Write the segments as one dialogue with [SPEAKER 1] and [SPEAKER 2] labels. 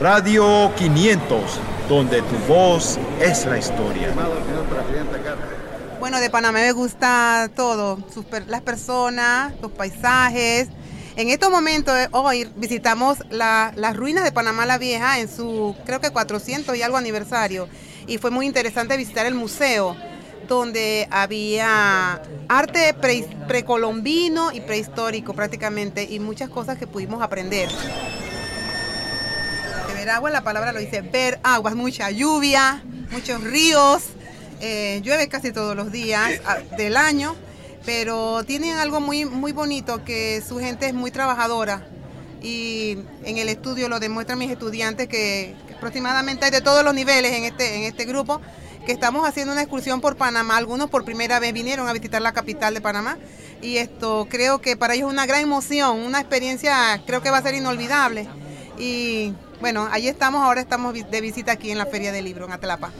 [SPEAKER 1] Radio 500, donde tu voz es la historia.
[SPEAKER 2] Bueno, de Panamá me gusta todo, las personas, los paisajes. En estos momentos, eh, hoy visitamos las ruinas de Panamá la Vieja en su, creo que 400 y algo aniversario. Y fue muy interesante visitar el museo, donde había arte precolombino y prehistórico prácticamente, y muchas cosas que pudimos aprender. Ver agua, la palabra lo dice, ver agua, mucha lluvia, muchos ríos, eh, llueve casi todos los días del año, pero tienen algo muy, muy bonito, que su gente es muy trabajadora. Y en el estudio lo demuestran mis estudiantes que, aproximadamente hay de todos los niveles en este, en este grupo, que estamos haciendo una excursión por Panamá. Algunos por primera vez vinieron a visitar la capital de Panamá y esto creo que para ellos es una gran emoción, una experiencia creo que va a ser inolvidable. Y bueno, ahí estamos, ahora estamos de visita aquí en la Feria del Libro en Atlapa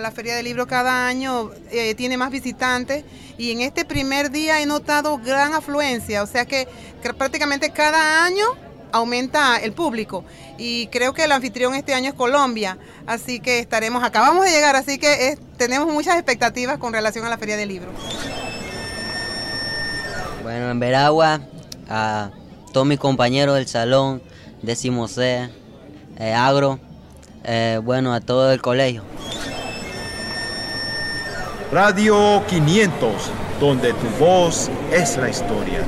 [SPEAKER 2] la Feria del Libro cada año eh, tiene más visitantes y en este primer día he notado gran afluencia, o sea que, prácticamente cada año aumenta el público y creo que el anfitrión este año es Colombia, así que estaremos, acabamos de llegar, así que tenemos muchas expectativas con relación a la Feria del Libro.
[SPEAKER 3] Bueno, en Veragua, todos mis compañeros del salón, décimo C, eh, Agro, eh, bueno, a todo el colegio.
[SPEAKER 1] Radio 500, donde tu voz es la historia.